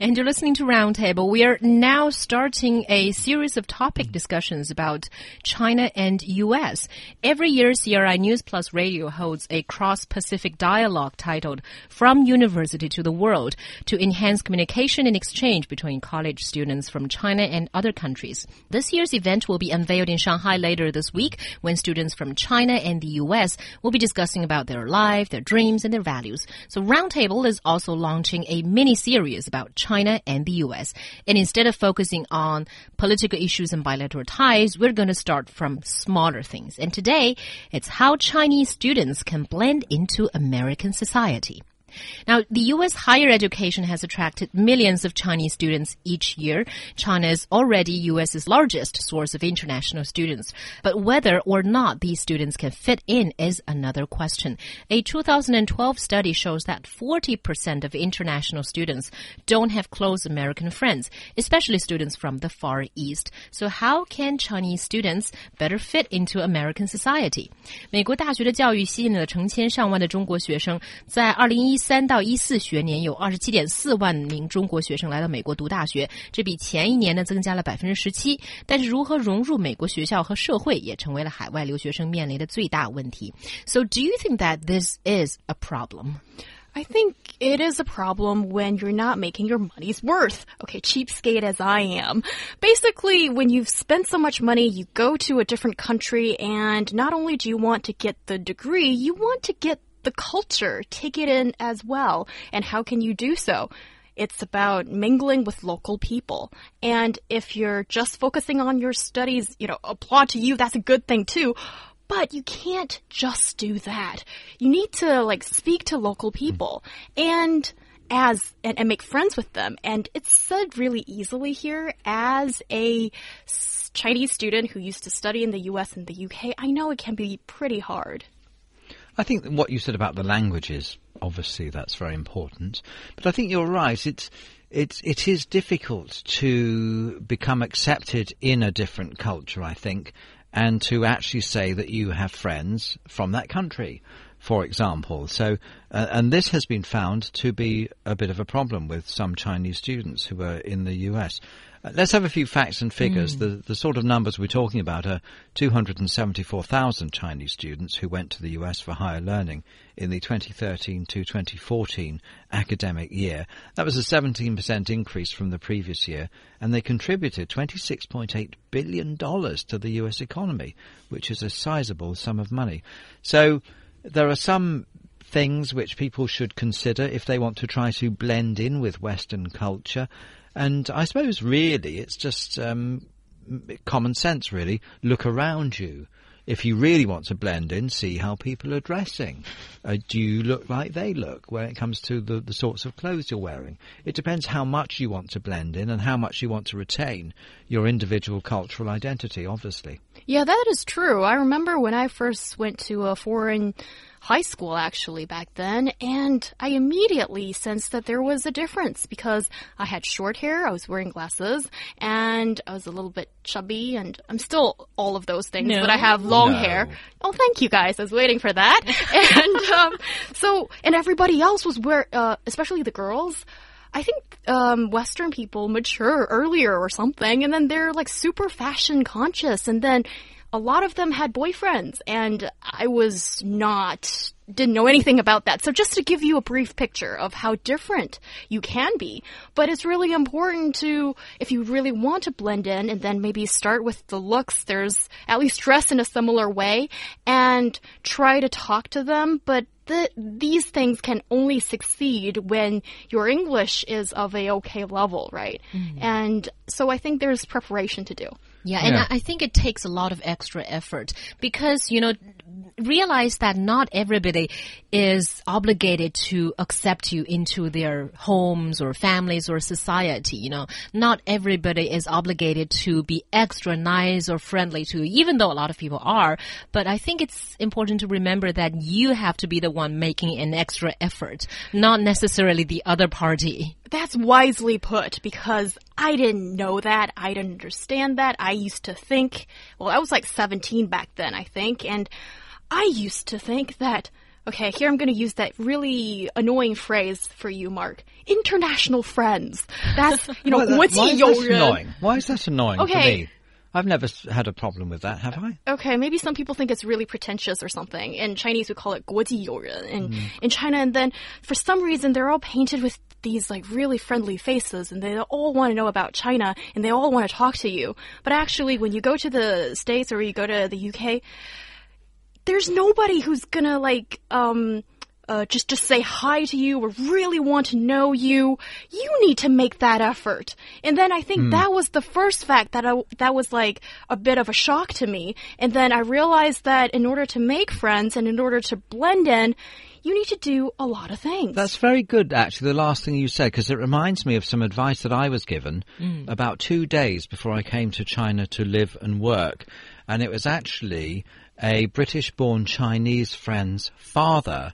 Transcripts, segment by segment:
And you're listening to Roundtable. We are now starting a series of topic discussions about China and US. Every year, CRI News Plus Radio holds a cross-Pacific dialogue titled From University to the World to enhance communication and exchange between college students from China and other countries. This year's event will be unveiled in Shanghai later this week when students from China and the US will be discussing about their life, their dreams, and their values. So Roundtable is also launching a mini series about China China and the US. And instead of focusing on political issues and bilateral ties, we're going to start from smaller things. And today, it's how Chinese students can blend into American society. Now, the U.S. higher education has attracted millions of Chinese students each year. China is already U.S.'s largest source of international students. But whether or not these students can fit in is another question. A 2012 study shows that 40% of international students don't have close American friends, especially students from the Far East. So how can Chinese students better fit into American society? 美国大学的教育吸引了成千上万的中国学生，在2013 三到一四学年有二十七点四万名中国学生来到美国读大学，这比前一年呢增加了百分之十七。但是如何融入美国学校和社会，也成为了海外留学生面临的最大问题。So, do you think that this is a problem? I think it is a problem when you're not making your money's worth. Okay, cheapskate as I am. Basically, when you've spent so much money, you go to a different country and not only do you want to get the degree, you want to get the culture, take it in as well. And how can you do so? It's about mingling with local people. And if you're just focusing on your studies, you know, applaud to you, that's a good thing too. But you can't just do that. You need to like speak to local people and as and, and make friends with them. And it's said really easily here as a Chinese student who used to study in the US and the UK. I know it can be pretty hard. I think what you said about the languages, obviously that's very important. But I think you're right. It's it's it is difficult to become accepted in a different culture. I think, and to actually say that you have friends from that country, for example. So, uh, and this has been found to be a bit of a problem with some Chinese students who are in the U.S. Let's have a few facts and figures. Mm. The, the sort of numbers we're talking about are 274,000 Chinese students who went to the US for higher learning in the 2013 to 2014 academic year. That was a 17% increase from the previous year, and they contributed $26.8 billion to the US economy, which is a sizable sum of money. So there are some things which people should consider if they want to try to blend in with Western culture. And I suppose really it's just um, common sense, really. Look around you. If you really want to blend in, see how people are dressing. Uh, do you look like they look when it comes to the, the sorts of clothes you're wearing? It depends how much you want to blend in and how much you want to retain your individual cultural identity, obviously. Yeah, that is true. I remember when I first went to a foreign high school actually back then, and I immediately sensed that there was a difference because I had short hair, I was wearing glasses, and I was a little bit chubby, and I'm still all of those things, no. but I have long no. hair. Oh, thank you guys. I was waiting for that. and um, so, and everybody else was wearing, uh, especially the girls. I think um, Western people mature earlier or something, and then they're like super fashion conscious, and then a lot of them had boyfriends, and I was not, didn't know anything about that. So just to give you a brief picture of how different you can be, but it's really important to, if you really want to blend in and then maybe start with the looks, there's at least dress in a similar way and try to talk to them, but the, these things can only succeed when your English is of a okay level, right? Mm -hmm. And so I think there's preparation to do. Yeah, and yeah. I think it takes a lot of extra effort because, you know, realize that not everybody is obligated to accept you into their homes or families or society. You know, not everybody is obligated to be extra nice or friendly to you, even though a lot of people are. But I think it's important to remember that you have to be the one making an extra effort, not necessarily the other party. That's wisely put because I didn't know that. I didn't understand that. I used to think, well, I was like 17 back then, I think, and I used to think that Okay, here I'm going to use that really annoying phrase for you, Mark. International friends. That's, you know, Why, that- 国际 why is 友 that 人。 annoying? Why is that annoying for Okay. me? I've never s- had a problem with that, have I? Okay, maybe some people think it's really pretentious or something. In Chinese, we call it 国际友人 in, in China. And then for some reason, they're all painted with these like really friendly faces and they all want to know about China and they all want to talk to you. But actually, when you go to the States or you go to the UK, there's nobody who's gonna like, um, uh, just just say hi to you or really want to know you. You need to make that effort. And then I think that was the first fact that I, that was like a bit of a shock to me. And then I realized that in order to make friends and in order to blend in, you need to do a lot of things. That's very good, actually, the last thing you said, because it reminds me of some advice that I was given about two days before I came to China to live and work. And it was actually a British born Chinese friend's father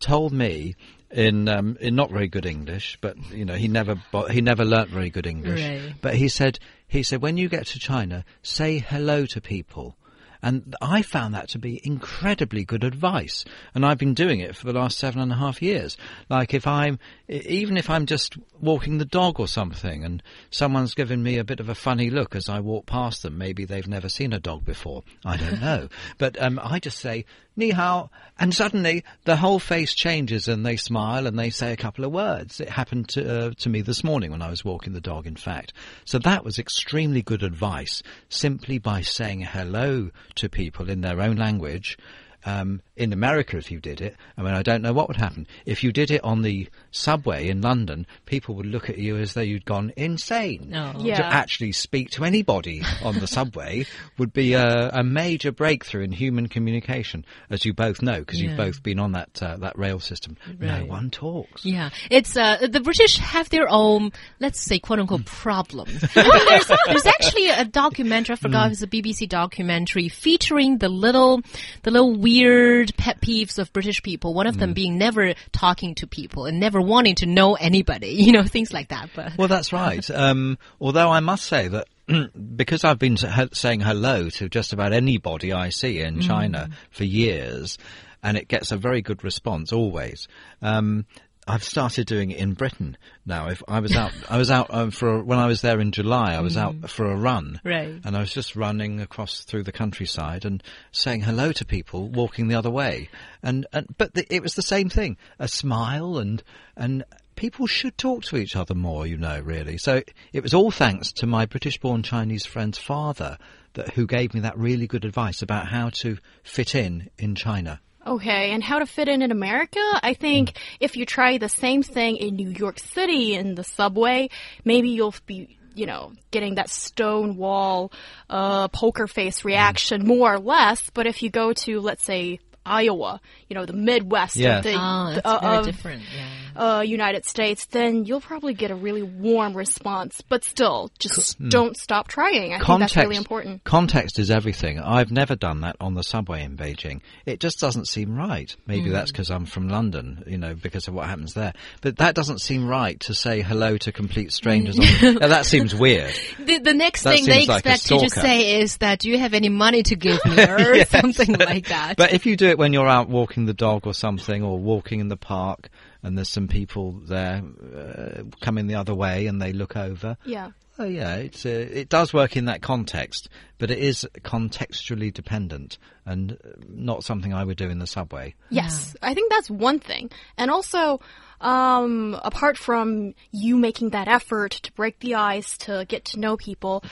told me. In um, in not very good English, but you know he never he never learnt very good English. Right. But he said he said when you get to China, say hello to people. And I found that to be incredibly good advice. And I've been doing it for the last seven and a half years. Like if I'm, even if I'm just walking the dog or something and someone's given me a bit of a funny look as I walk past them, maybe they've never seen a dog before. I don't know. but um, I just say, ni hao. And suddenly the whole face changes and they smile and they say a couple of words. It happened to, uh, to me this morning when I was walking the dog, in fact. So that was extremely good advice simply by saying hello to people in their own language. Um, in America, if you did it, I mean, I don't know what would happen. If you did it on the subway in London, people would look at you as though you'd gone insane. No. Yeah. To actually speak to anybody on the subway would be a, a major breakthrough in human communication, as you both know, because Yeah. you've both been on that uh, that rail system. No one talks. Yeah, it's uh, the British have their own, let's say, quote unquote, problems. I think there's, there's actually a documentary. I forgot if it's a BBC documentary featuring the little, the little weird pet peeves of British people. One of them being never talking to people and never wanting to know anybody. You know, things like that. But Well, that's right. Um, although I must say that because I've been saying hello to just about anybody I see in China for years, and it gets a very good response always. Um, I've started doing it in Britain now. If I was out, I was out um, for a, when I was there in July. I was out for a run, Right. and I was just running across through the countryside and saying hello to people walking the other way. And, and but the, it was the same thing: a smile and and people should talk to each other more. You know, really. So it was all thanks to my British-born Chinese friend's father that who gave me that really good advice about how to fit in in China. Okay, and how to fit in in America? I think if you try the same thing in New York City in the subway, maybe you'll be, you know, getting that stone wall, uh, poker face reaction more or less. But if you go to, let's say, Iowa, you know, the Midwest Yes. of the, ah, that's uh, of, different. Yeah. uh, United States, then you'll probably get a really warm response. But still, just don't stop trying. I think that's really important. Context is everything. I've never done that on the subway in Beijing. It just doesn't seem right. Maybe that's because I'm from London, you know, because of what happens there. But that doesn't seem right to say hello to complete strangers. on, now, that seems weird. The, the next That thing they seems like expect you to stalker. say is that, do you have any money to give me or Yes. something like that. But if you do it when you're out walking the dog or something, or walking in the park, and there's some people there uh, coming the other way, and they look over, Yeah. Oh yeah, it's uh, it does work in that context, but it is contextually dependent and not something I would do in the subway. Yes, I think that's one thing. And also, um, apart from you making that effort to break the ice, to get to know people,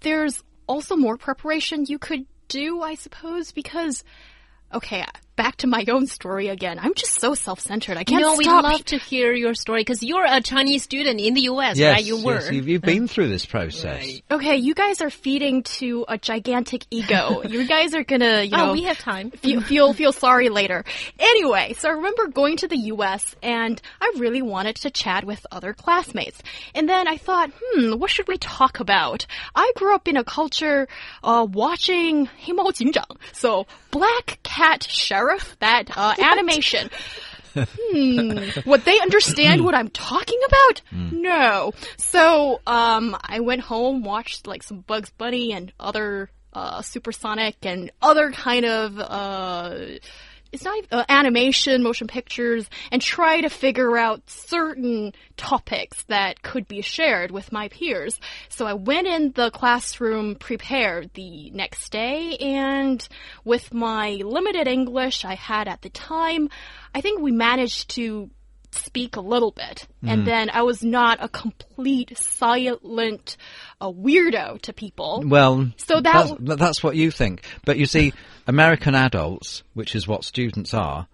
there's also more preparation you could do, I suppose, because, okay, back to my own story again. I'm just so self-centered. I can't no, we'd stop. love to hear your story because you're a Chinese student in the U.S., Yes, right? You were. yes, you've, you've been through this process. Okay, you guys are feeding to a gigantic ego. you guys are gonna, you know, oh, we have time. feel, feel feel sorry later. Anyway, so I remember going to the U.S. and I really wanted to chat with other classmates. And then I thought, hmm, what should we talk about? I grew up in a culture uh, watching 黑猫警长, so Black Cat Sheriff, that uh, animation. hmm, would they understand what I'm talking about? No. So, um, I went home, watched like some Bugs Bunny and other, uh, supersonic and other kind of, uh, it's not even, uh, animation, motion pictures, and try to figure out certain topics that could be shared with my peers. So I went in the classroom prepared the next day, and with my limited English I had at the time, I think we managed to speak a little bit. And then I was not a complete silent uh, weirdo to people. Well, So that that's, that's what you think. But you see, American adults, which is what students are,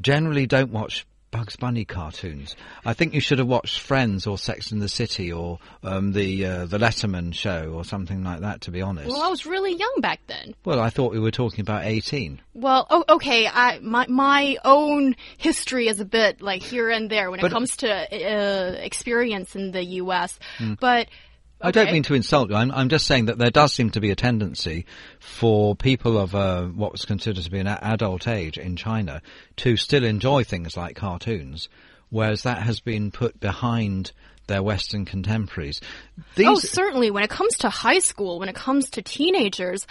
generally don't watch Bugs Bunny cartoons. I think you should have watched Friends or Sex in the City or um, the uh, the Letterman show or something like that. To be honest, Well, I was really young back then. well, I thought we were talking about eighteen. Well, oh, okay. I my my own history is a bit like here and there when it comes to uh, experience in the U.S. But I don't mean to insult you. I'm, I'm just saying that there does seem to be a tendency for people of uh, what was considered to be an adult age in China to still enjoy things like cartoons, whereas that has been put behind their Western contemporaries. These, Oh, certainly. When it comes to high school, when it comes to teenagers,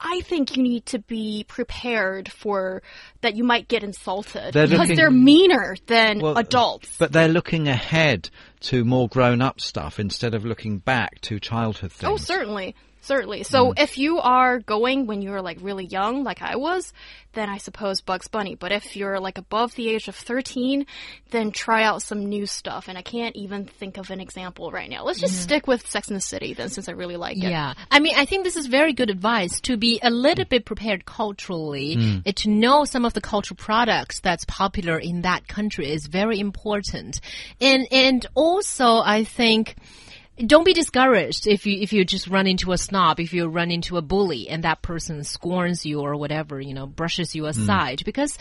I think you need to be prepared for that you might get insulted They're because looking- they're meaner than well, adults. But they're looking ahead to more grown-up stuff instead of looking back to childhood oh, things. Oh, certainly. Certainly. So Mm. if you are going when you're like really young, like I was, then I suppose Bugs Bunny. But if you're like above the age of 13, then try out some new stuff. And I can't even think of an example right now. Let's just stick with Sex and the City then since I really like it. Yeah. I mean, I think this is very good advice to be a little bit prepared culturally, uh, to know some of the cultural products that's popular in that country is very important. And, and also, I think, don't be discouraged if you if you just run into a snob, if you run into a bully and that person scorns you or whatever, you know, brushes you aside because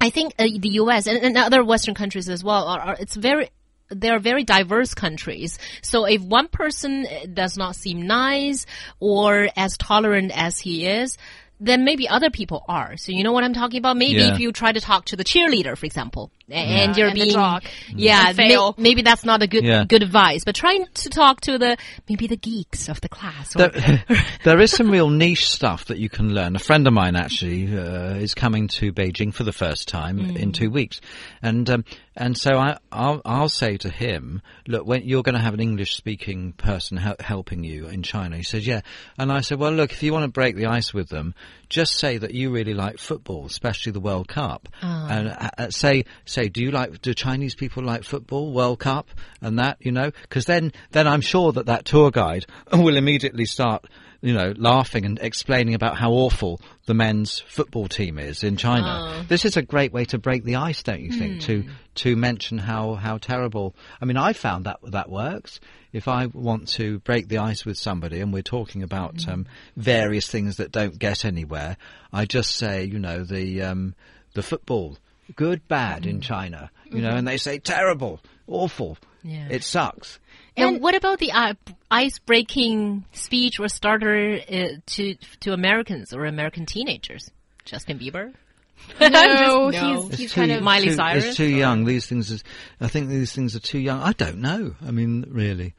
I think uh, the U.S. And, and other Western countries as well are, are it's very they are very diverse countries. So if one person uh, does not seem nice or as tolerant as he is, then maybe other people are. So you know what I'm talking about? Maybe Yeah. if you try to talk to the cheerleader, for example, a- and you're and being, jock. yeah, may- maybe that's not a good Yeah. good advice. But trying to talk to the maybe the geeks of the class. Or, There, there is some real niche stuff that you can learn. A friend of mine actually uh, is coming to Beijing for the first time in two weeks, and um, and so I I'll, I'll say to him, look, when you're going to have an English speaking person hel- helping you in China, he says, yeah, and I said, well, look, if you want to break the ice with them, just say that you really like football, especially the World Cup, and uh, uh, say say, do you like do Chinese people like football, World Cup, and that you know, because then then I'm sure that that tour guide will immediately start you know, laughing and explaining about how awful the men's football team is in China. This is a great way to break the ice, don't you think? To to mention how how terrible. I mean, I found that that works. If I want to break the ice with somebody and we're talking about um, various things that don't get anywhere, I just say, you know, the um, the football, good, bad in China, you know, and they say terrible, awful, Yeah. it sucks. And what about the uh, ice-breaking speech or starter uh, to to Americans or American teenagers? Justin Bieber. No, Just- no. he's, he's too- kind of Miley too, Cyrus, It's too or- young. These things, is, I think these things are too young. I don't know. I mean, really,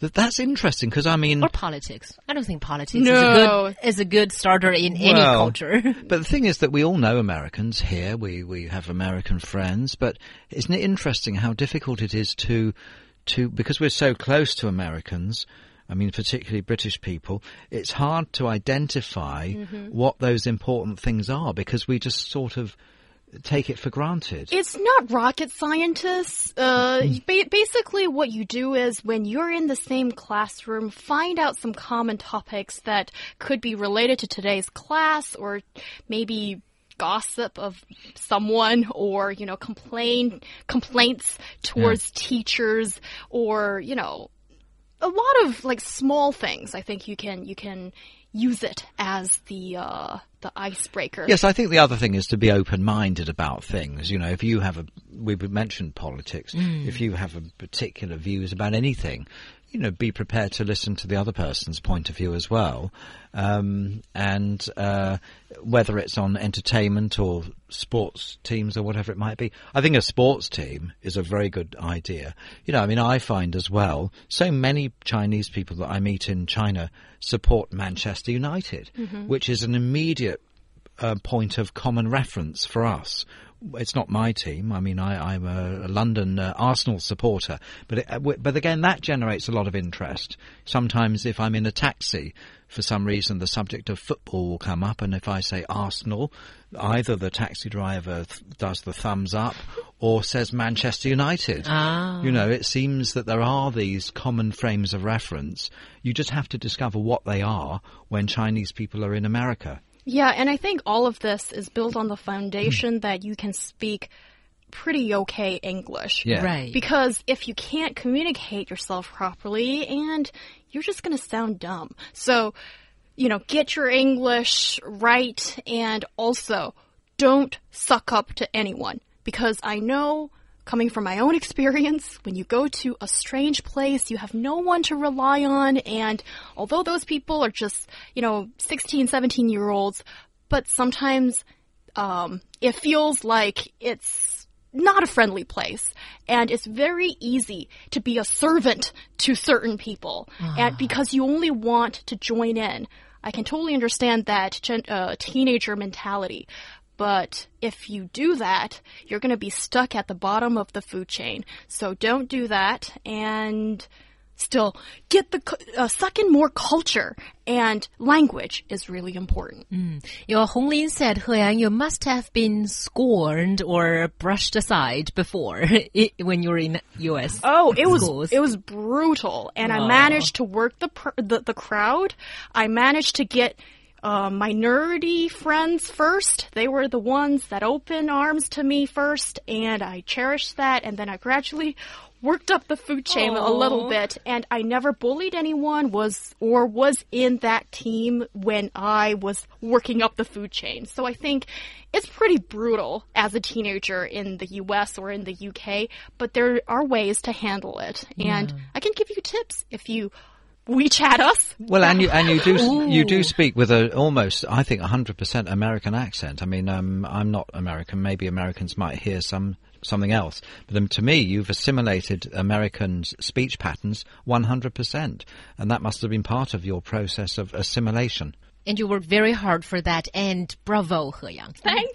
that that's interesting because I mean, or politics. I don't think politics No. is a good is a good starter in any culture. But the thing is that we all know Americans here. We we have American friends. But isn't it interesting how difficult it is to to because we're so close to Americans. I mean, particularly British people. It's hard to identify mm-hmm. what those important things are because we just sort of take it for granted. It's not rocket scientists. Uh, ba- basically, what you do is when you're in the same classroom, find out some common topics that could be related to today's class or maybe gossip of someone or, you know, complain, complaints towards teachers or, you know, a lot of like small things. I think you can, you can use it as the, uh, the icebreaker. Yes, I think the other thing is to be open-minded about things. You know, if you have a, we've mentioned politics. If you have a particular views about anything, you know, be prepared to listen to the other person's point of view as well. Um, and uh, whether it's on entertainment or sports teams or whatever it might be, I think a sports team is a very good idea. You know, I mean, I find as well, so many Chinese people that I meet in China support Manchester United, which is an immediate uh, point of common reference for us. It's not my team. I mean, I, I'm a, a London uh, Arsenal supporter, but it, uh, but again, that generates a lot of interest. Sometimes, if I'm in a taxi, for some reason, the subject of football will come up, and if I say Arsenal, either the taxi driver th- does the thumbs up or says Manchester United. Ah. You know, it seems that there are these common frames of reference. You just have to discover what they are when Chinese people are in America. Yeah, and I think all of this is built on the foundation hmm. that you can speak pretty okay English. Yeah. Right. Because if you can't communicate yourself properly, and you're just going to sound dumb. So, you know, get your English right, and also don't suck up to anyone. Because I know, coming from my own experience, when you go to a strange place, you have no one to rely on, and although those people are just, you know, 16, 17 year olds, but sometimes um, it feels like it's not a friendly place. And it's very easy to be a servant to certain people. And because you only want to join in i can totally understand that gen- uh, teenager mentality but if you do that you're going to be stuck at the bottom of the food chain. So don't do that and still get the uh, suck in more culture and language is really important. Your Honglin said, He you must have been scorned or brushed aside before i- when you were in U.S. Oh, it was it was brutal, and I managed to work the pr- the, the crowd. I managed to get uh, minority friends first. They were the ones that opened arms to me first, and I cherished that. And then I gradually worked up the food chain a little bit. And I never bullied anyone. Was or was in that team when I was working up the food chain. So I think it's pretty brutal as a teenager in the US or in the UK, but there are ways to handle it. And I can give you tips if you WeChat us. Well, and you and you do you do speak with a almost I think hundred percent American accent. I mean, um, I'm not American. Maybe Americans might hear some something else, but um, to me, you've assimilated American speech patterns one hundred percent, and that must have been part of your process of assimilation. And you worked very hard for that, and bravo, He Yang. Thanks.